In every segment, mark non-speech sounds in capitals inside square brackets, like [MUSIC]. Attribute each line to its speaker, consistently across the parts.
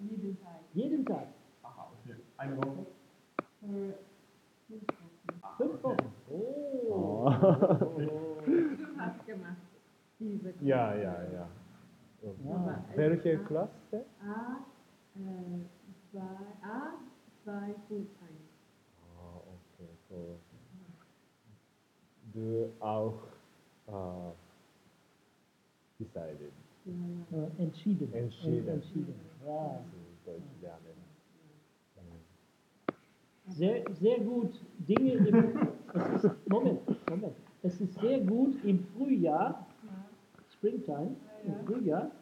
Speaker 1: Jeden Tag.
Speaker 2: Jeden Tag.
Speaker 3: Aha, okay. Eine Woche?
Speaker 1: Für fünf Wochen.
Speaker 2: Fünf Wochen. Oh.
Speaker 4: Oh.
Speaker 1: Du hast gemacht. Diese
Speaker 4: ja, ja, ja.
Speaker 1: Aber es
Speaker 4: Welche Klasse?
Speaker 1: A, äh, zwei, A, zwei, Fulltime.
Speaker 4: Ah, okay, so. Du auch äh, decided
Speaker 1: Ja, ja.
Speaker 2: Äh, entschieden.
Speaker 4: Entschieden.
Speaker 2: Äh, entschieden. Ja.
Speaker 4: Deutsch lernen.
Speaker 2: Sehr, sehr gut Dinge im es ist, Moment, Moment. Es ist sehr gut im Frühjahr, Springtime, im Frühjahr,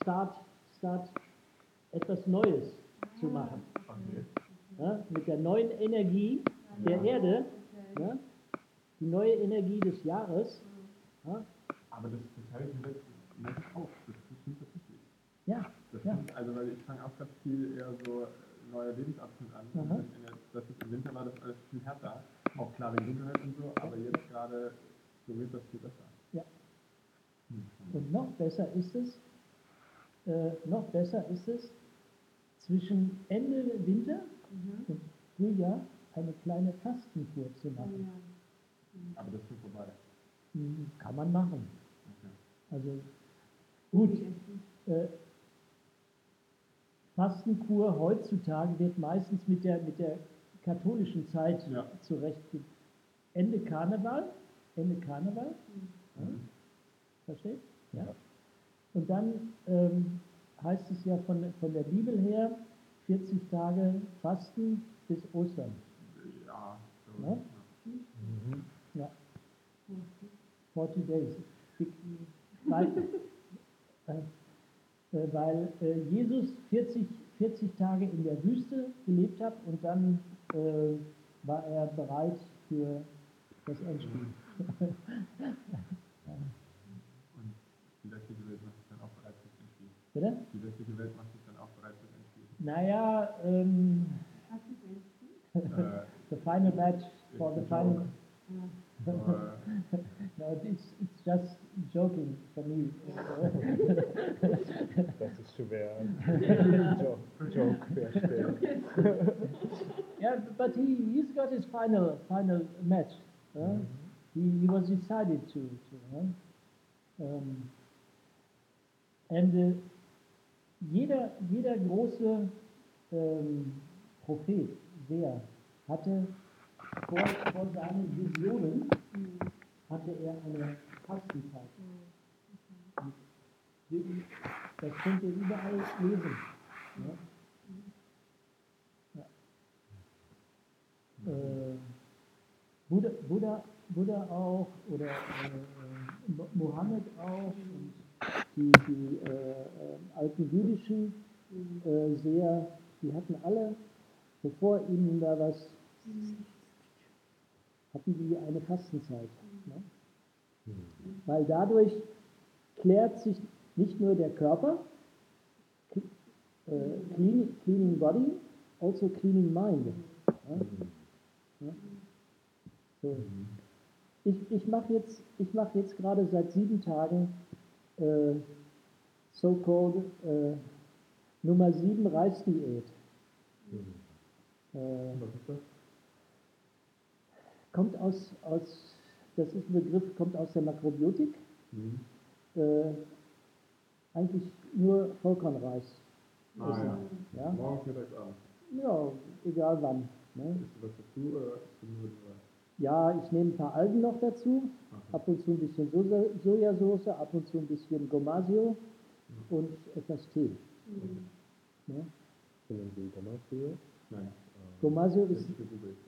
Speaker 2: Start, Start etwas Neues zu machen. Ja, mit der neuen Energie der Erde, ja, die neue Energie des Jahres. Ja,
Speaker 3: Aber das, das habe ich mir letztens auch. Das stimmt tatsächlich.
Speaker 2: ja,
Speaker 3: Das
Speaker 2: Ja.
Speaker 3: stimmt, also weil ich fange auch ganz viel eher so neue Lebensabschnitt an.
Speaker 2: Aha.
Speaker 3: Und in der, das ist, Im Winter war das alles viel härter. Auch klar wegen Dunkelheit und so, aber jetzt gerade so wird das viel besser.
Speaker 2: Ja.
Speaker 3: Hm.
Speaker 2: Und noch besser ist es, äh, noch besser ist es, zwischen Ende Winter
Speaker 1: Mhm.
Speaker 2: und Frühjahr eine kleine Fastenkur zu machen.
Speaker 1: Ja.
Speaker 3: Aber das ist schon vorbei.
Speaker 2: Hm, Kann man machen.
Speaker 3: Okay.
Speaker 2: Also gut, äh, Fastenkur heutzutage wird meistens mit der, mit der katholischen Zeit
Speaker 3: Ja.
Speaker 2: zurechtge... Ende Karneval, Ende Karneval, ja,
Speaker 3: Mhm.
Speaker 2: versteht? Ja. Und dann ähm, heißt es ja von, von der Bibel her, 40 Tage Fasten bis Ostern.
Speaker 3: Ja, so.
Speaker 2: Ja?
Speaker 3: ja.
Speaker 4: Mhm.
Speaker 2: Ja. 40 Days. Dick. [LAUGHS] Weil, äh, weil äh, Jesus 40, 40 Tage in der Wüste gelebt hat und dann äh, war er bereit für das Endspiel. [LAUGHS]
Speaker 3: Und die westliche Welt macht sich dann auch bereit fürs Endspiel.
Speaker 2: Bitte?
Speaker 3: Die westliche Welt macht sich dann auch bereit fürs Endspiel.
Speaker 2: Naja, ähm,
Speaker 3: äh, [LAUGHS]
Speaker 2: the final match for the final.
Speaker 1: Ja. [LAUGHS]
Speaker 2: no, it's, it's just joking for me.
Speaker 4: Das ist schwer. Joke, Joke. [LAUGHS]
Speaker 2: Yeah, but he, he's got his final final match. huh? He, he was decided to. to huh? um, and uh, jeder, jeder große ähm, Prophet, Seher, hatte vor, vor seinen Visionen hatte er eine Fastenzeit. Das könnt ihr überall lesen. Ja? äh, Buddha, Buddha, Buddha auch oder äh, Mo- Mohammed auch und die, die äh, alten jüdischen äh, Seher, die hatten alle, bevor ihnen da was, hatten die eine Fastenzeit. Ne? Weil dadurch klärt sich nicht nur der Körper, äh, clean, cleaning body, also cleaning mind. Ja? Ja. So. Ich, ich mache jetzt, ich mach jetzt gerade seit sieben Tagen äh, so-called äh, Nummer sieben Reisdiät. Äh,
Speaker 3: was ist das?
Speaker 2: Kommt aus, aus, das ist ein Begriff, kommt aus der Makrobiotik.
Speaker 3: Mhm.
Speaker 2: Äh, eigentlich nur Vollkornreis.
Speaker 3: Ah, ja.
Speaker 2: Ja?
Speaker 3: Morgens, mittags, abends.
Speaker 2: ja, egal wann. Ne?
Speaker 3: Isst du was dazu oder nur?
Speaker 2: Ja, ich nehme ein paar Algen noch dazu,
Speaker 3: Aha.
Speaker 2: ab und zu ein bisschen Soja Sojasauce, ab und zu ein bisschen Gomasio und etwas Tee. Ne?
Speaker 4: Können Sie Tomatio?
Speaker 3: Nein.
Speaker 2: Gomasio
Speaker 3: Das
Speaker 2: ist,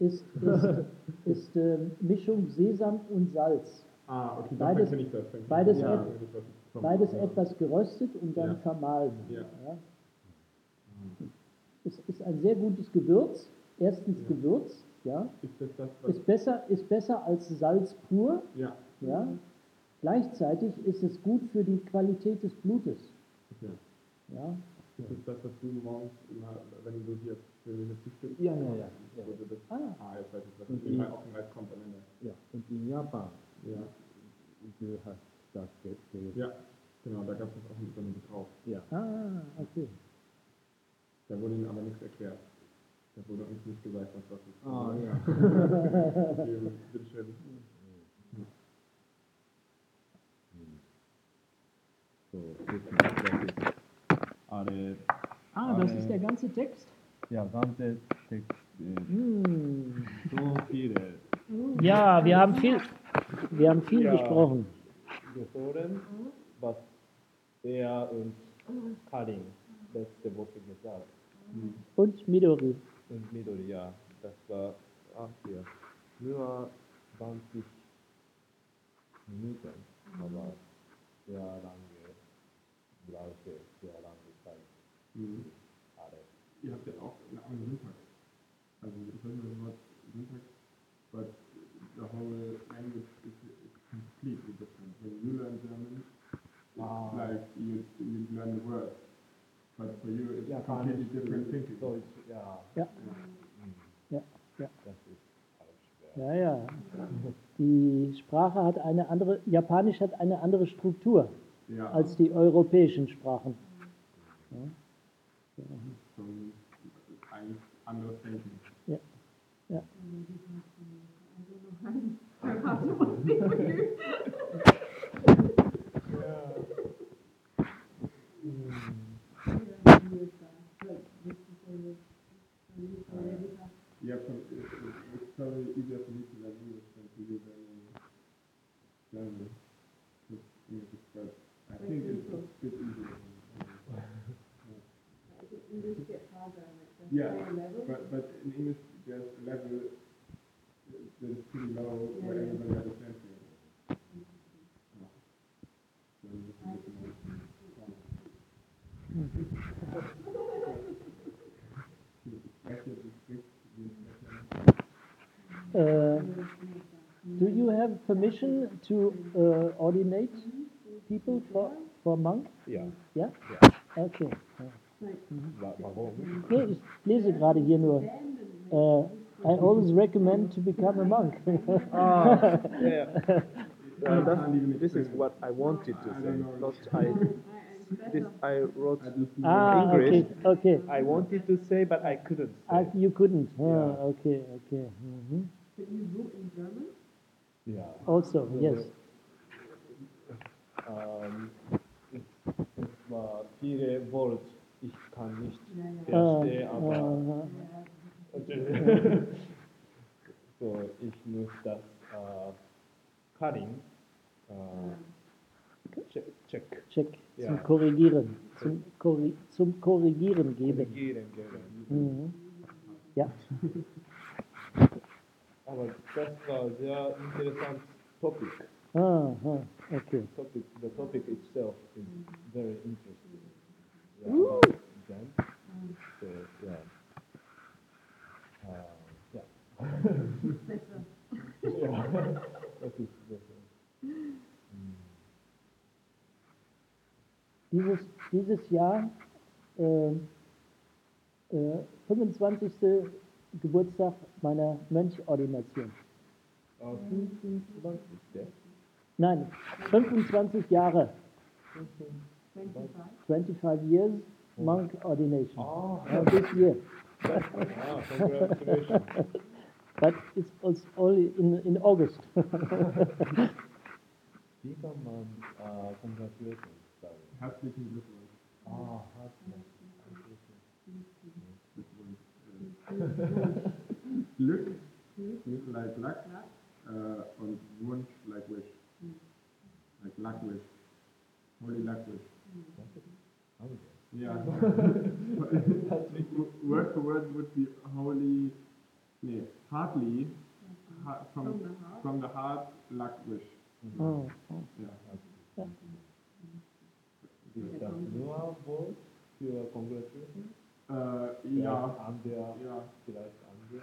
Speaker 3: ist
Speaker 2: ist, ist, äh, Mischung Sesam und Salz.
Speaker 3: Ah, okay,
Speaker 2: Beides-
Speaker 3: ich das. Dann
Speaker 2: beides
Speaker 3: das.
Speaker 2: et- Beides
Speaker 3: ja.
Speaker 2: etwas geröstet und dann
Speaker 3: Ja.
Speaker 2: vermahlen.
Speaker 3: Ja.
Speaker 2: Es ist ein sehr gutes Gewürz. Erstens
Speaker 3: Ja.
Speaker 2: Gewürz, ja.
Speaker 3: Ist das das.
Speaker 2: Ist besser, ist besser als Salz pur,
Speaker 3: Ja,
Speaker 2: ja. Gleichzeitig ist es gut für die Qualität des Blutes,
Speaker 3: okay.
Speaker 2: ja.
Speaker 3: Ist das das, was du morgens immer, wenn du hier für eine Frühstück...
Speaker 4: Ja, ja, ja. ja.
Speaker 3: Wo du das,
Speaker 2: Ah.
Speaker 3: ah, jetzt weiß ich, was in Reis kommt am Ende.
Speaker 4: Ja, und in Japan,
Speaker 3: Ja,
Speaker 4: du hast das ge- ge-
Speaker 3: ja, genau, da gab es auch mit so einem drauf.
Speaker 4: Ja.
Speaker 2: Ah, okay.
Speaker 3: Da wurde ihnen aber nichts erklärt. Da wurde uns nicht gesagt, was das ist.
Speaker 4: Ah, ja. [LAUGHS]
Speaker 3: Bitteschön.
Speaker 4: So, jetzt das alle,
Speaker 2: Ah, das
Speaker 4: Äh,
Speaker 2: ist der ganze Text?
Speaker 4: ja, ganze Text, äh,
Speaker 2: Hm.
Speaker 4: so viele
Speaker 2: Ja, wir haben viel, wir haben viel
Speaker 4: Ja.
Speaker 2: gesprochen.
Speaker 4: Gehoren, was er und Karin letzte Woche gesagt
Speaker 2: Und Midori.
Speaker 4: Und Midori, ja, das war ach, hier. nur 20 Minuten, aber sehr lange, brauchte sehr lange.
Speaker 3: Mhm.
Speaker 4: Alle.
Speaker 3: Ihr habt ja auch einen anderen Syntax. Also ich weiß nicht, Wort Syntax, but the whole language is, is completely different. When you learn German, it's
Speaker 4: Ah.
Speaker 3: like you, you learn the words. But for you, it's
Speaker 4: Ja,
Speaker 3: completely different thinking.
Speaker 4: Deutsch, ja.
Speaker 2: Ja.
Speaker 4: Mhm.
Speaker 2: Ja, ja.
Speaker 4: Das ist.
Speaker 2: Ja, ja. Die Sprache hat eine andere, Japanisch hat eine andere Struktur
Speaker 3: Ja,
Speaker 2: als die europäischen Sprachen.
Speaker 3: schon eigentlich anderes Denken.
Speaker 2: Ja, ja.
Speaker 3: Yeah,
Speaker 2: permission to uh, ordinate people for, for monk?
Speaker 4: Ja,
Speaker 2: Ja? Okay.
Speaker 4: wa warum?
Speaker 2: Nee, ich lese gerade hier nur. Uh, I always recommend to become a monk. [LAUGHS]
Speaker 4: Ah, yeah. [LAUGHS] Uh,
Speaker 3: I
Speaker 4: that,
Speaker 3: can't even
Speaker 4: this is what I wanted to say.
Speaker 3: don't
Speaker 4: I. This I wrote.
Speaker 2: Ah, okay,
Speaker 4: English.
Speaker 2: okay.
Speaker 4: I wanted to say, but I couldn't
Speaker 2: Ah,
Speaker 4: say.
Speaker 2: you couldn't. Ah,
Speaker 4: Yeah.
Speaker 2: okay, okay. Mhm.
Speaker 1: But
Speaker 4: Yeah.
Speaker 2: Also, yes.
Speaker 4: Ähm, es, war viele Worte. Ich kann nicht
Speaker 1: ja.
Speaker 2: Ah,
Speaker 4: verstehen, aber [LAUGHS] so, ich muss das äh, Karin äh, check, check
Speaker 2: Check
Speaker 4: Ja.
Speaker 2: zum Korrigieren. Zum, Korri zum Korrigieren geben.
Speaker 4: korrigieren geben.
Speaker 2: Mhm. Ja. [LAUGHS]
Speaker 4: Aber das war sehr interessant Topic.
Speaker 2: Aha, okay.
Speaker 4: topic. The topic itself is very interesting. Yeah,
Speaker 2: Woo!
Speaker 4: about them. So yeah. Uh, yeah. [LAUGHS] yeah. that is better.
Speaker 2: Dieses, dieses Jahr, äh, äh, 25. Geburtstag meiner Mönchordination.
Speaker 4: Uh, 25 there.
Speaker 2: Nein, 25 Jahre,
Speaker 1: 25.
Speaker 2: 25 years monk ordination. Uh, this year. [LAUGHS]
Speaker 4: congratulations.
Speaker 2: But it's also only in, in August.
Speaker 4: Sagen?
Speaker 3: Herzlichen Glückwunsch.
Speaker 4: Ah, herzlichen [LAUGHS]
Speaker 3: Glück, Glück like luck, äh, und Wunsch like wish. Like luck wish. Holy luck wish. Yeah. word for word would be holy, nee, heartly, ha from,
Speaker 1: From the heart.
Speaker 3: from the heart, luck wish.
Speaker 2: Oh, oh.
Speaker 3: Ja.
Speaker 4: Ist das nur Wort für congratulations?
Speaker 3: Äh,
Speaker 4: Vielleicht
Speaker 3: ja,
Speaker 4: Andere,
Speaker 3: ja.
Speaker 4: vielleicht andere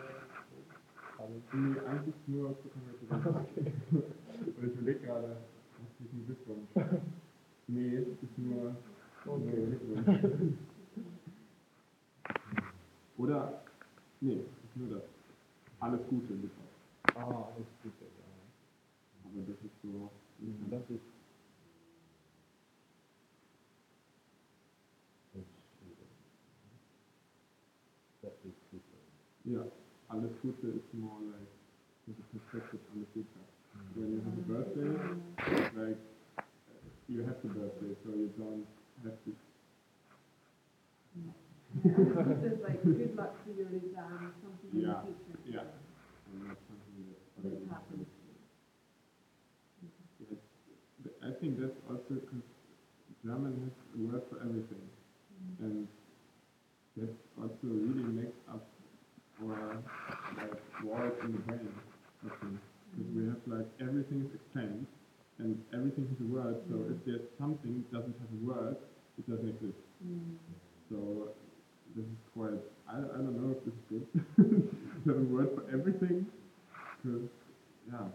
Speaker 4: haben
Speaker 3: Nee, eigentlich nur für Congratulations. Und ich überlege gerade, herzlichen Glückwunsch. Nee, ist nur, nur Glückwunsch. Oder, nee, ist nur das. Alles Gute mit euch.
Speaker 4: Ah, alles Gute, ja.
Speaker 3: Aber das ist so.
Speaker 4: Das ist. Das ist is different.
Speaker 3: Yeah, alles Gute is more like with the perspective on the future. When you have a birthday, like uh, you have the birthday, so you don't have to.
Speaker 1: There's like good luck for your exam, something in
Speaker 3: Yeah,
Speaker 1: the future.
Speaker 3: yeah, and not something that
Speaker 1: That
Speaker 3: already
Speaker 1: happens.
Speaker 3: Yes. Th- I think that's also because German has a word for everything, and that also really makes up our like walls in the brain. Because we have like everything is explained, and everything has a word. So if there's something that doesn't have a word, it doesn't exist.
Speaker 1: Mm.
Speaker 3: So this is quite. I, I don't know if this is good. to have a word for everything, because yeah.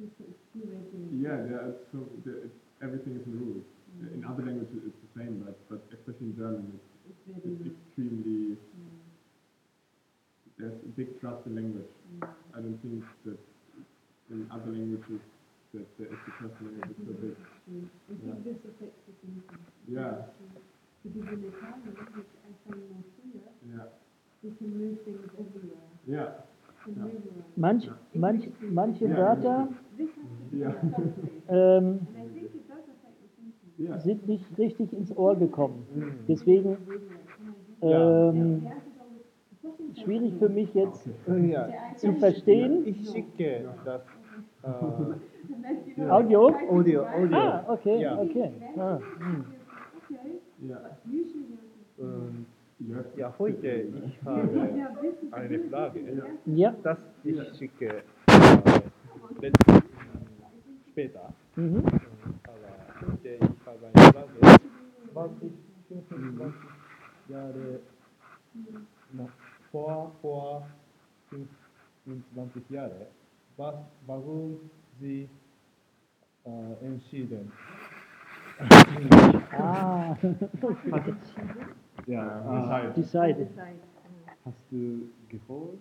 Speaker 1: It's it's too making.
Speaker 3: Yeah, there so there, it's, everything is in rules. In other languages it's the same, but but especially in German, it's,
Speaker 1: Loose.
Speaker 3: extremely
Speaker 1: Mm.
Speaker 3: there's a big trust in language.
Speaker 1: Mm.
Speaker 3: I don't think that in other languages that there is the trust in language so big.
Speaker 1: I think
Speaker 3: Yeah.
Speaker 1: this affects the thinking.
Speaker 3: Yeah.
Speaker 1: Because in Italian, which I find more clear,
Speaker 3: Yeah,
Speaker 1: we can move things everywhere.
Speaker 3: yeah,
Speaker 1: Can
Speaker 3: Yeah.
Speaker 1: move around.
Speaker 2: Manch, manch, manche
Speaker 3: Ja.
Speaker 2: Wörter
Speaker 1: This has to be
Speaker 3: Yeah.
Speaker 1: a subject.
Speaker 2: ähm,
Speaker 1: And I think it does affect
Speaker 2: sind nicht richtig ins Ohr gekommen.
Speaker 4: Mm.
Speaker 2: Deswegen ähm, schwierig für mich jetzt
Speaker 4: Ja,
Speaker 2: zu verstehen.
Speaker 4: ich schicke das äh,
Speaker 2: Audio?
Speaker 4: Audio, Audio.
Speaker 2: Ah, okay,
Speaker 4: Ja.
Speaker 2: okay. Ah,
Speaker 1: You have to
Speaker 4: ja, heute ich habe eine Frage.
Speaker 2: ja.
Speaker 4: das ich schicke äh, später.
Speaker 2: Mhm.
Speaker 4: Aber heute ich habe eine Frage. 20, 25 Jahre na, vor, vor 25 Jahre. Was, warum Sie äh, entschieden?
Speaker 2: Ah,
Speaker 4: Ja, äh,
Speaker 2: decided.
Speaker 1: Decide.
Speaker 4: hast du gehört?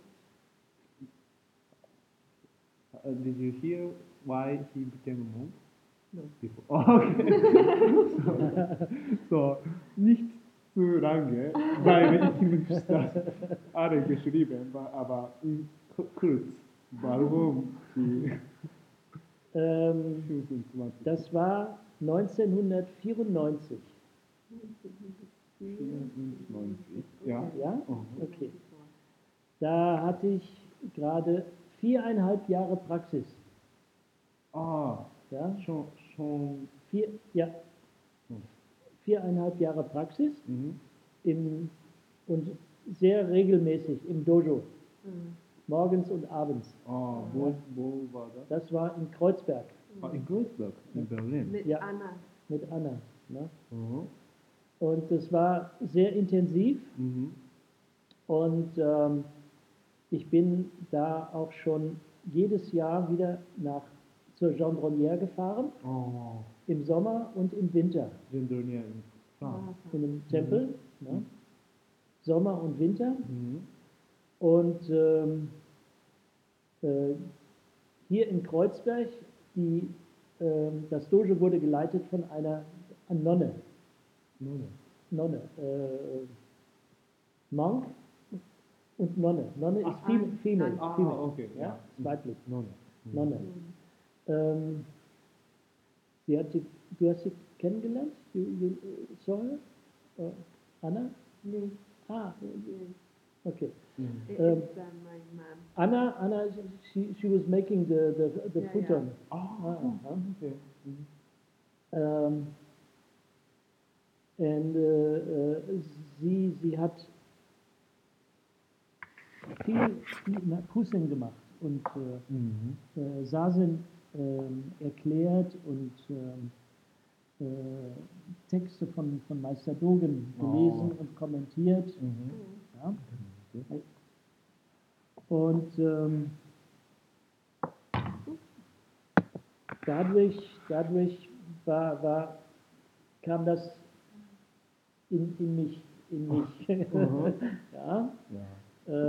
Speaker 4: Uh, did you hear why he became a monk? No. Okay. so, [LAUGHS] so, nicht zu lange, weil ich muss das alle geschrieben, wa- aber in ku- kurz, warum die
Speaker 2: Ähm,
Speaker 4: 25
Speaker 2: das war 1994.
Speaker 4: 94, ja.
Speaker 2: Ja?
Speaker 4: Oh.
Speaker 2: Okay. Da hatte ich gerade viereinhalb Jahre Praxis.
Speaker 4: Ah,
Speaker 2: Ja?
Speaker 4: schon, schon,
Speaker 2: Vier, ja. Viereinhalb Jahre Praxis
Speaker 4: mhm.
Speaker 2: im, und sehr regelmäßig im Dojo.
Speaker 1: Mm.
Speaker 2: Morgens und abends.
Speaker 4: ah, wo, wo war das?
Speaker 2: Das war in Kreuzberg
Speaker 4: Ah, in Kreuzberg, in Berlin.
Speaker 1: Mit
Speaker 2: Ja.
Speaker 1: Anna.
Speaker 2: mit Anna. Ne?
Speaker 4: Mhm.
Speaker 2: Und das war sehr intensiv
Speaker 4: Mhm.
Speaker 2: und ähm, ich bin da auch schon jedes Jahr wieder nach zur Gendronnière gefahren,
Speaker 4: Oh,
Speaker 2: im Sommer und im Winter,
Speaker 4: Gendronia in France.
Speaker 2: in einem Tempel. Ne? Sommer und Winter.
Speaker 4: Mhm.
Speaker 2: Und ähm, äh, hier in Kreuzberg, die, ähm, das Dojo wurde geleitet von einer Nonne.
Speaker 4: Nonne.
Speaker 2: Nonne. Äh, Monk und Nonne. Nonne ist
Speaker 1: Ach, ein-
Speaker 2: female.
Speaker 4: Ah,
Speaker 2: female.
Speaker 4: okay,
Speaker 2: Ja,
Speaker 4: ja.
Speaker 2: ist weiblich.
Speaker 4: Nonne. Mhm.
Speaker 2: Ähm, sie hat sie, du hast sie kennengelernt? You, you uh, saw her? Uh, Anna?
Speaker 1: Nee,
Speaker 2: Ah, okay.
Speaker 1: It-
Speaker 2: Um,
Speaker 1: It's um, my mom.
Speaker 2: Anna, Anna, she, she was making the, the, the
Speaker 1: Yeah,
Speaker 2: futon.
Speaker 4: Ah,
Speaker 2: Ah,
Speaker 4: okay. Mhm.
Speaker 2: Ähm, und äh, äh, sie, sie hat viel, viel Kussen gemacht und äh,
Speaker 4: Mhm.
Speaker 2: äh, Sasin ähm, erklärt und ähm, äh, Texte von, von Meister Dogen gelesen
Speaker 4: Oh.
Speaker 2: und kommentiert.
Speaker 4: Mhm.
Speaker 2: Ja. Und ähm, dadurch, dadurch war, war, kam das in, in mich, in mich. [LAUGHS]
Speaker 4: Mhm. [LAUGHS]
Speaker 2: ja,
Speaker 4: Ja.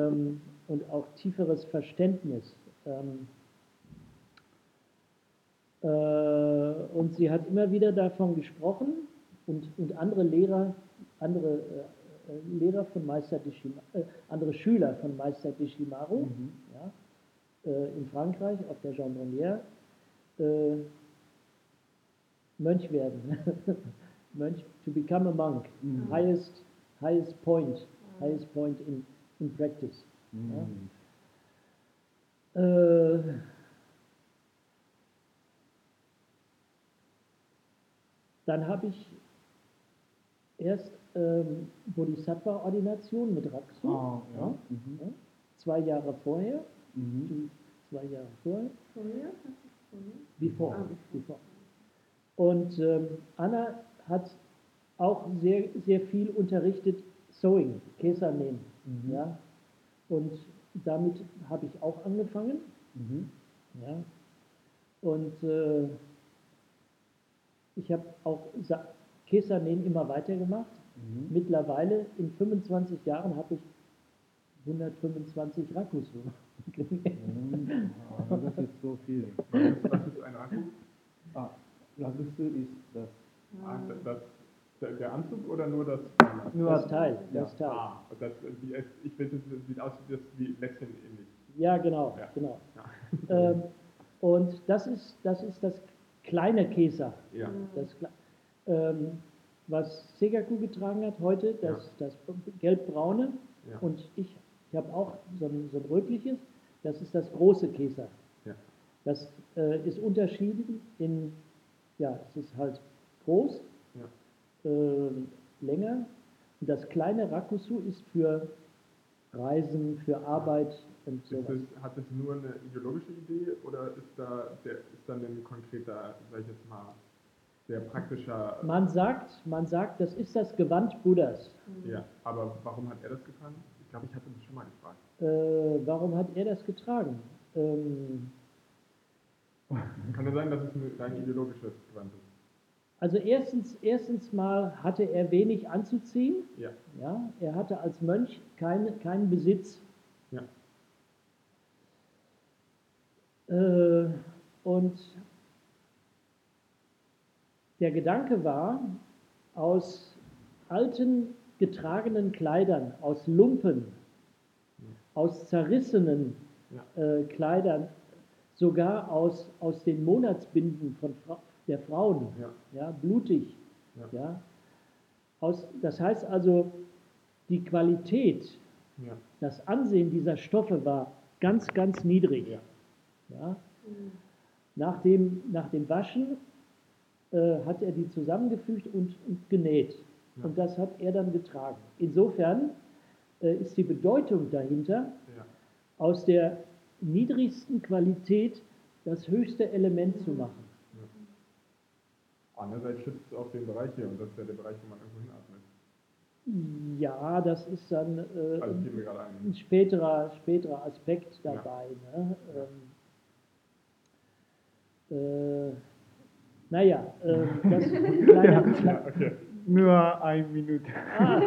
Speaker 2: ähm, und auch tieferes Verständnis. Ähm, äh, und sie hat immer wieder davon gesprochen und, und andere Lehrer, andere äh, Lehrer von Meister Deshima, äh, andere Schüler von Meister Deshimaru,
Speaker 4: Mhm.
Speaker 2: ja, äh, in Frankreich auf der Gendronnière, äh, Mönch werden. [LAUGHS] Mönch, to become a monk,
Speaker 4: Mhm.
Speaker 2: highest, highest point, highest point in, in practice.
Speaker 4: Mhm.
Speaker 2: Äh, dann habe ich erst ähm, Bodhisattva-Ordination mit Raksu,
Speaker 4: Ah, ja.
Speaker 2: ja,
Speaker 4: Mhm.
Speaker 2: ja, zwei Jahre vorher,
Speaker 4: Mhm.
Speaker 2: zwei Jahre vorher,
Speaker 1: Vorher?
Speaker 2: Before,
Speaker 1: Ah,
Speaker 2: before. Und ähm, Anna hat auch sehr, sehr viel unterrichtet Sewing, Käser nähen.
Speaker 4: Mhm.
Speaker 2: Ja? Und damit habe ich auch angefangen.
Speaker 4: Mhm.
Speaker 2: Ja? Und äh, ich habe auch Sa- Käsernähen immer weitergemacht.
Speaker 4: Mhm.
Speaker 2: Mittlerweile in 25 Jahren habe ich 125 Rakusu genäht.
Speaker 4: Mhm. Ah, Das ist so viel.
Speaker 3: Was ist, was ist ein Akku?
Speaker 4: Ah, Ragusu ist das.
Speaker 3: Ah, das, das, der, der Anzug oder nur das?
Speaker 4: Nur
Speaker 2: Das Teil,
Speaker 4: ja.
Speaker 2: das Teil.
Speaker 3: Ah, das, wie, es- ich finde, das sieht aus wie, das, wie Lätzchen ähnlich.
Speaker 2: Ja, genau,
Speaker 3: Ja.
Speaker 2: genau.
Speaker 3: Ja.
Speaker 2: Ähm, und das ist, das ist das kleine Käser.
Speaker 3: ja.
Speaker 2: Das, ähm, was Segaku getragen hat heute, das, das gelbbraune.
Speaker 3: Ja.
Speaker 2: Und ich, ich habe auch so ein, so ein rötliches, das ist das große Käser.
Speaker 3: Ja.
Speaker 2: Das äh, ist unterschieden in, ja, es ist halt groß,
Speaker 3: Ja.
Speaker 2: äh, länger. Und das kleine Rakusu ist für Reisen, für Arbeit und
Speaker 3: Ist
Speaker 2: sowas.
Speaker 3: das, hat das nur eine ideologische Idee oder ist da der, ist dann ein konkreter, sag ich jetzt mal, sehr praktischer.
Speaker 2: Man sagt, man sagt, das ist das Gewand Buddhas.
Speaker 3: Ja, aber warum hat er das getan? Ich glaube, ich hatte das schon mal gefragt.
Speaker 2: Äh, warum hat er das getragen? Ähm, [LAUGHS]
Speaker 3: Kann es sein, dass es ein rein ideologisches Gewand ist?
Speaker 2: also erstens, erstens mal hatte er wenig anzuziehen.
Speaker 3: Ja.
Speaker 2: Ja, er hatte als Mönch kein, keinen Besitz.
Speaker 3: Ja.
Speaker 2: Äh, und der Gedanke war, aus alten getragenen Kleidern, aus Lumpen, aus zerrissenen
Speaker 3: Ja.
Speaker 2: äh, Kleidern, sogar aus, aus den Monatsbinden von Fra der Frauen,
Speaker 3: Ja.
Speaker 2: ja, blutig.
Speaker 3: Ja.
Speaker 2: Aus, das heißt also, die Qualität, das Ansehen dieser Stoffe war ganz, ganz niedrig.
Speaker 3: Ja.
Speaker 2: Ja. Nach, dem, nach dem Waschen äh, hat er die zusammengefügt und, und genäht.
Speaker 3: Ja.
Speaker 2: Und das hat er dann getragen. Insofern äh, ist die Bedeutung dahinter,
Speaker 3: Ja.
Speaker 2: aus der niedrigsten Qualität das höchste Element zu machen.
Speaker 3: Andererseits schützt es auch den Bereich hier und das ist ja der Bereich, wo man irgendwo hinatmet.
Speaker 2: Ja, das ist dann äh,
Speaker 3: Also ein.
Speaker 2: ein späterer, späterer Aspekt
Speaker 3: Ja.
Speaker 2: dabei. Ne? Ähm, äh, naja, äh, das, [LAUGHS] kleine,
Speaker 4: Ja.
Speaker 3: Ja, okay.
Speaker 4: Nur eine Minute.
Speaker 2: ah,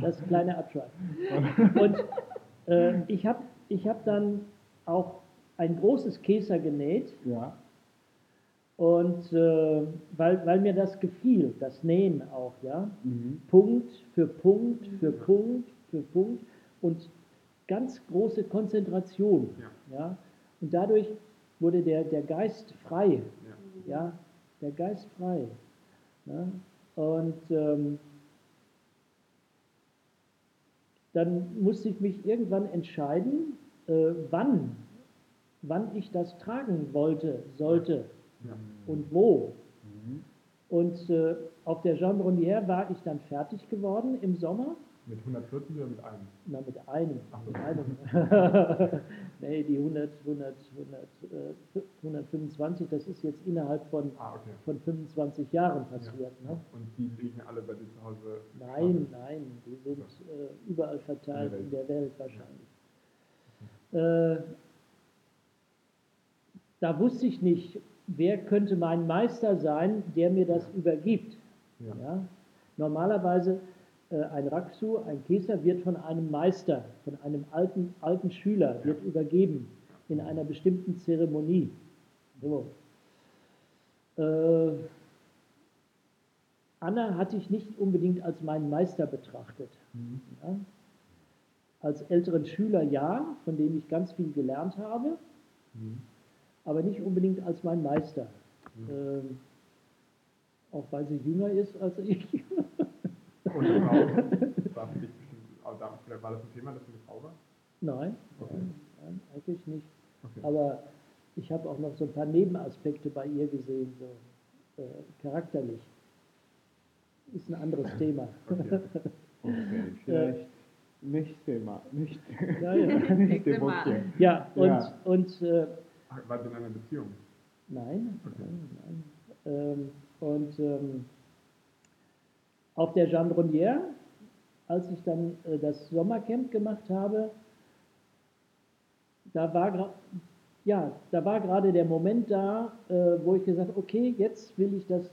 Speaker 2: das kleine Abschweifen. Und äh, ich habe ich hab dann auch ein großes Käser genäht
Speaker 4: Ja.
Speaker 2: und äh, weil, weil mir das gefiel, das Nähen auch, ja.
Speaker 4: Mhm.
Speaker 2: Punkt für Punkt für Punkt für Punkt und ganz große Konzentration.
Speaker 3: Ja.
Speaker 2: Ja? Und dadurch wurde der, der Geist frei.
Speaker 3: Ja.
Speaker 2: Ja? Der Geist frei. Ja? Und ähm, dann musste ich mich irgendwann entscheiden, äh, wann, wann ich das tragen wollte, sollte
Speaker 3: Ja.
Speaker 2: und wo.
Speaker 4: Mhm.
Speaker 2: Und äh, auf der Jean Brunière war ich dann fertig geworden im Sommer.
Speaker 3: Mit 140 oder mit einem?
Speaker 2: Na, mit einem.
Speaker 3: Ach so.
Speaker 2: Mit einem. [LAUGHS] nee, die 100, 100, 100, äh, 125, das ist jetzt innerhalb von,
Speaker 3: Ah, okay.
Speaker 2: von 25 Jahren passiert. Ne?
Speaker 3: Und die liegen alle bei dir zu Hause?
Speaker 2: Nein, nein, die sind äh, überall verteilt
Speaker 3: In
Speaker 2: in
Speaker 3: der
Speaker 2: der Welt wahrscheinlich. Äh, da wusste ich nicht, wer könnte mein Meister sein, der mir das übergibt.
Speaker 3: Ja.
Speaker 2: Ja? Normalerweise ein Raksu, ein Käser wird von einem Meister, von einem alten, alten Schüler, wird übergeben in einer bestimmten Zeremonie. So. Äh, Anna hatte ich nicht unbedingt als meinen Meister betrachtet.
Speaker 4: Mhm.
Speaker 2: Ja. Als älteren Schüler ja, von dem ich ganz viel gelernt habe,
Speaker 4: Mhm.
Speaker 2: aber nicht unbedingt als mein Meister. Ähm, auch weil sie jünger ist als ich. [LAUGHS]
Speaker 3: Und eine Frau? War für dich bestimmt, auch da, vielleicht war das ein Thema, dass du eine Frau war?
Speaker 2: Nein,
Speaker 3: Okay.
Speaker 2: nein, nein, eigentlich nicht.
Speaker 3: Okay.
Speaker 2: Aber ich habe auch noch so ein paar Nebenaspekte bei ihr gesehen, so äh, charakterlich. Ist ein anderes [LAUGHS] Thema.
Speaker 3: Okay. [LAUGHS]
Speaker 4: Okay, vielleicht nächste Mal. Nicht,
Speaker 2: Ja, ja. [LAUGHS]
Speaker 1: Mal.
Speaker 4: Woche.
Speaker 2: Ja, und,
Speaker 4: Ja.
Speaker 2: und äh,
Speaker 3: War sie in einer Beziehung?
Speaker 2: nein,
Speaker 3: Okay.
Speaker 2: nein, nein. Ähm, und ähm, auf der Gendronnière, als ich dann äh, das Sommercamp gemacht habe, da war, ja, da war gerade der Moment da, äh, wo ich gesagt habe, okay, jetzt will ich das,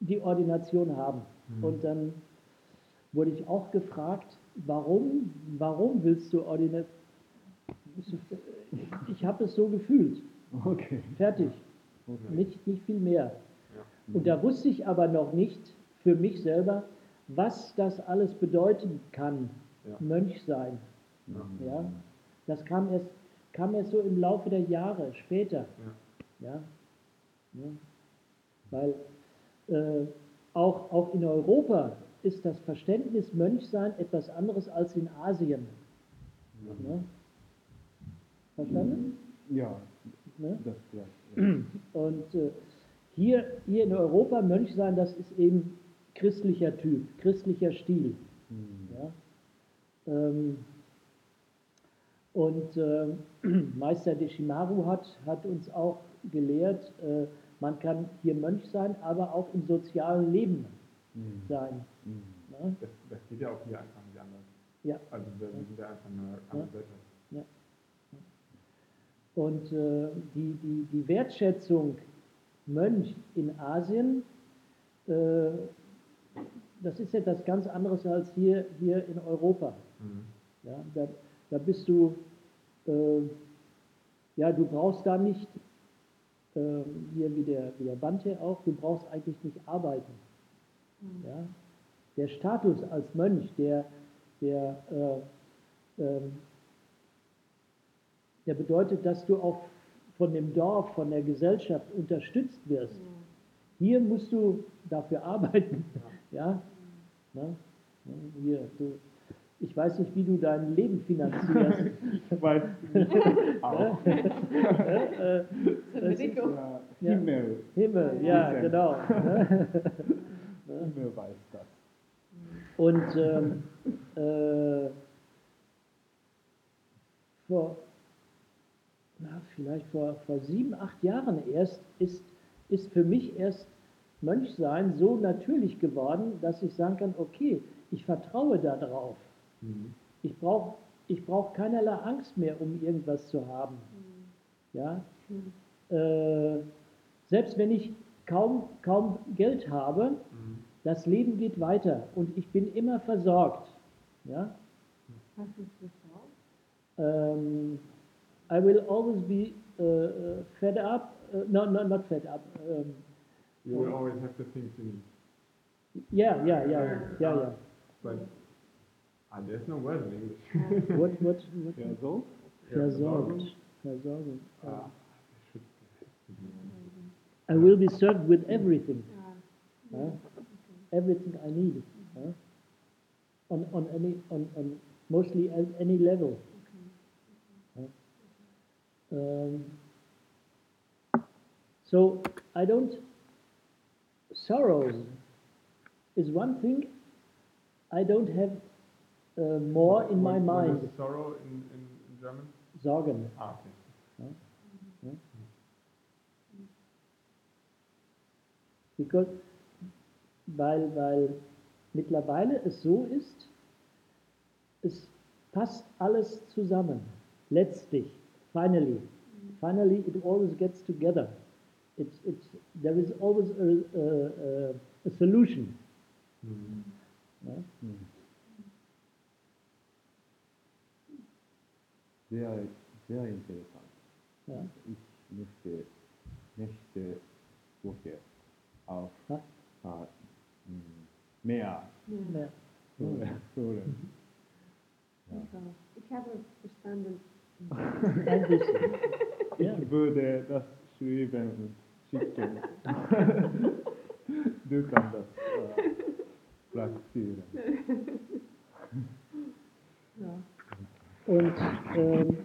Speaker 2: die Ordination haben. Und dann wurde ich auch gefragt, warum, warum willst du Ordination? Ich habe es so gefühlt.
Speaker 4: Okay.
Speaker 2: Fertig.
Speaker 4: okay.
Speaker 2: Nicht, nicht viel mehr.
Speaker 3: Ja.
Speaker 2: Und da wusste ich aber noch nicht für mich selber, was das alles bedeuten kann,
Speaker 3: Ja.
Speaker 2: Mönch sein.
Speaker 3: Ja.
Speaker 2: Ja? Das kam erst, kam erst so im Laufe der Jahre, später.
Speaker 3: Ja.
Speaker 2: Ja? Weil äh, auch, auch in Europa ist das Verständnis Mönchsein etwas anderes als in Asien. Ne? Verstanden?
Speaker 4: Ja,
Speaker 2: Ne?
Speaker 4: das ja.
Speaker 2: Und äh, hier, hier in Europa, Mönchsein, das ist eben christlicher Typ, christlicher Stil.
Speaker 4: Mhm.
Speaker 2: Ja? Ähm, und äh, [CLEARS THROAT] Meister Deshimaru hat, hat uns auch gelehrt, äh, man kann hier Mönch sein, aber auch im sozialen Leben
Speaker 4: Mhm.
Speaker 2: sein.
Speaker 4: Mhm.
Speaker 2: Ne?
Speaker 3: Das, das geht ja auch hier einfach nicht anders.
Speaker 2: Ja.
Speaker 3: Also wir, sind ja einfach eine andere Gesellschaft.
Speaker 2: Und äh, die, die, die Wertschätzung Mönch in Asien, äh, das ist etwas ganz anderes als hier, hier in Europa.
Speaker 3: Mhm.
Speaker 2: Ja, da, da bist du, äh, ja, du brauchst da nicht, äh, hier wie der, wie der Bante auch, du brauchst eigentlich nicht arbeiten. Ja? Der Status als Mönch, der, der, äh, ähm, der bedeutet, dass du auch von dem Dorf, von der Gesellschaft unterstützt wirst. Hier musst du dafür arbeiten. Ja? Ne? Ne, Hier, du, ich weiß nicht, wie du dein Leben finanzierst. [LAUGHS]
Speaker 4: Ich weiß [LAUGHS] nicht. Auch.
Speaker 2: Äh, äh, das ist,
Speaker 4: Ja,
Speaker 2: Ja.
Speaker 4: Himmel.
Speaker 2: Himmel, ja,
Speaker 4: Himmel.
Speaker 2: genau. [LAUGHS]
Speaker 4: Himmel weiß das.
Speaker 2: Und ähm, äh, vor, na, vielleicht vor, vor sieben, acht Jahren erst ist, ist für mich erst Mönchsein so natürlich geworden, dass ich sagen kann, okay, ich vertraue darauf.
Speaker 3: Mhm.
Speaker 2: Ich brauche ich brauch keinerlei Angst mehr, um irgendwas zu haben. Ja? Äh, selbst wenn ich kaum, kaum Geld habe,
Speaker 3: Mhm.
Speaker 2: das Leben geht weiter und ich bin immer versorgt. Ja?
Speaker 1: Was ist auch?
Speaker 2: Ähm, I will always be uh, uh, fed up, uh, no, no, not fed up. Um,
Speaker 3: You will always have the things you need.
Speaker 2: yeah, yeah, yeah, yeah, yeah.
Speaker 3: But ah, there's no word in English.
Speaker 2: What, what, what?
Speaker 4: Ja, so?
Speaker 2: Versorgt.
Speaker 3: Ah, I
Speaker 2: will be served with everything.
Speaker 1: Ja.
Speaker 2: Huh? Everything I need. Huh? On, on any, on, on mostly at any level. Huh? Um, so I don't. Sorrow is one thing. I don't have uh, more in my
Speaker 3: What- what
Speaker 2: mind.
Speaker 3: is sorrow in, in, in German?
Speaker 2: Sorgen.
Speaker 3: Ah, okay.
Speaker 2: Because, weil, weil mittlerweile es so ist, es passt alles zusammen. Letztlich, finally, finally it always gets together. It's, it's, there is always a, a, a, a solution.
Speaker 3: Mhm.
Speaker 2: Ja?
Speaker 4: Mhm. Sehr, sehr interessant.
Speaker 2: Ja?
Speaker 4: Ich möchte nächste Woche auf
Speaker 2: Ja?
Speaker 4: äh, Mehr.
Speaker 2: Mehr.
Speaker 4: So, so.
Speaker 1: Ich habe verstanden.
Speaker 2: Ein bisschen. Ja.
Speaker 4: Ich würde das schreiben und schicken. [LAUGHS] du kannst das äh, praktizieren.
Speaker 2: Und ähm,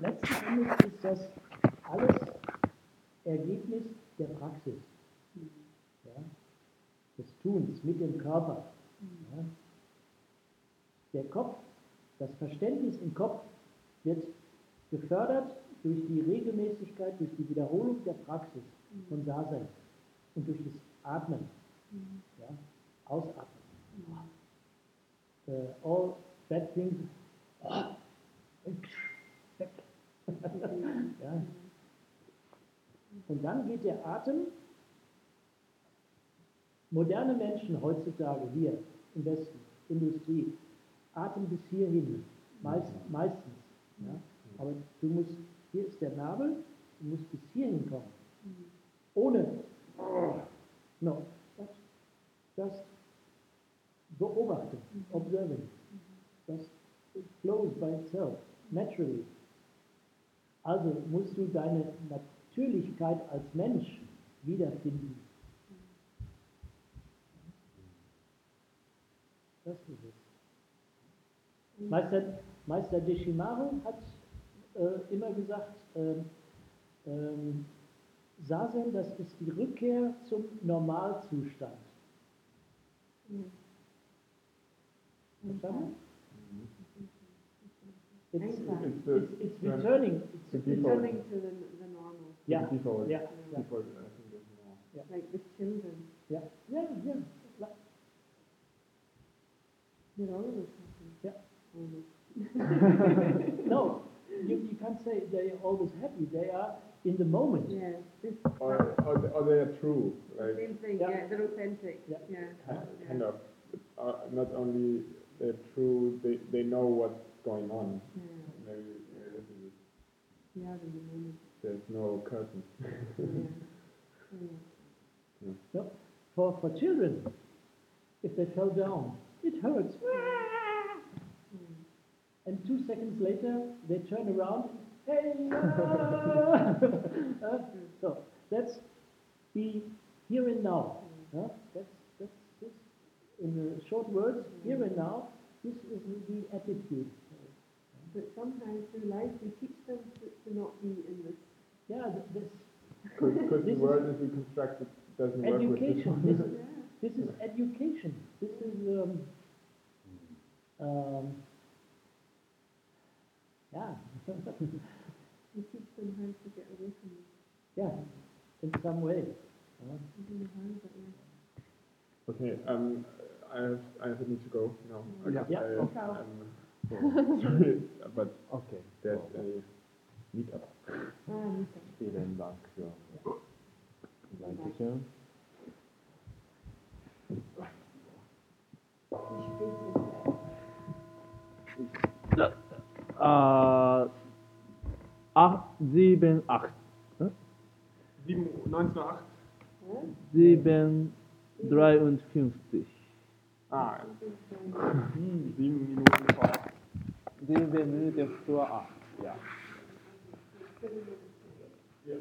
Speaker 2: letzten Endes ist das alles Ergebnis der Praxis, ja, des Tuns mit dem Körper. Ja. Der Kopf, das Verständnis im Kopf wird gefördert durch die Regelmäßigkeit, durch die Wiederholung der Praxis von Sasen und durch das Atmen, ja, Ausatmen. Äh, all bad things weg. ja. Und dann geht der Atem. Moderne Menschen heutzutage, wir im Westen, Industrie, atmen bis hierhin, meist, meistens. Ja. Aber du musst, hier ist der Nabel, du musst bis hierhin kommen. Ohne, no, just, just beobachten, observing. It flows by itself, naturally. Also musst du deine Natürlichkeit als Mensch wiederfinden. Das ist es. Meister, Meister Deshimaru hat äh, immer gesagt, ähm, ähm, Sazen, das ist die Rückkehr zum Normalzustand. Verstanden? It's,
Speaker 1: Einfach.
Speaker 3: It's the
Speaker 2: it's, it's returning. It's,
Speaker 3: the
Speaker 2: it's.
Speaker 1: Returning to the, the normal,
Speaker 2: yeah,
Speaker 3: default.
Speaker 2: yeah, yeah,
Speaker 3: Default, I think that's more.
Speaker 1: like with children.
Speaker 2: yeah, yeah, yeah. Like-
Speaker 1: They're always happy.
Speaker 2: Yeah.
Speaker 1: Always. [LAUGHS]
Speaker 2: No, [LAUGHS] you, you can't say they are always happy. They are in the moment.
Speaker 1: Yeah, this
Speaker 3: Or, or, they- or they are true, like
Speaker 1: same thing.
Speaker 2: Yeah.
Speaker 1: Yeah, they're authentic.
Speaker 2: Yeah.
Speaker 1: Yeah.
Speaker 3: ki- kind of. Uh, not only they're true, they, they know what's going on.
Speaker 1: Yeah.
Speaker 3: Maybe, maybe this is.
Speaker 1: Yeah, the moment.
Speaker 3: There's no curtain. [LAUGHS]
Speaker 1: Yeah. yeah.
Speaker 2: No, for, for children, if they fell down, it hurts. And two seconds later, they turn around. Hey! ah!" [LAUGHS] Uh, so let's be here and now. huh? That's, that's, this, in the short words, here and now, this is the attitude.
Speaker 1: But sometimes through life we teach them to, to not be in this.
Speaker 2: Yeah, th- this
Speaker 3: Because
Speaker 2: This
Speaker 3: the
Speaker 2: is
Speaker 3: world as we construct it doesn't work with this.
Speaker 2: education. This, [LAUGHS]
Speaker 1: Yeah.
Speaker 2: this is education. This is um, um, yeah.
Speaker 1: You teach them how to get away from you.
Speaker 2: Yeah, in some
Speaker 1: ways. Uh-huh.
Speaker 3: Okay, um, I have, I have need to go now.
Speaker 1: Yeah.
Speaker 2: Yeah,
Speaker 3: I,
Speaker 2: okay.
Speaker 3: um, [LAUGHS] sorry, but
Speaker 4: Okay.
Speaker 3: there's So, uh, a meetup.
Speaker 1: Ah,
Speaker 4: vielen Dank für Dankeschön. Ich. 8, 7, 8.
Speaker 3: 7, 1908?
Speaker 4: 7, 53.
Speaker 3: Ah, 7 Minuten vor
Speaker 4: 8. 7 Minuten vor 8, ja.
Speaker 3: ja.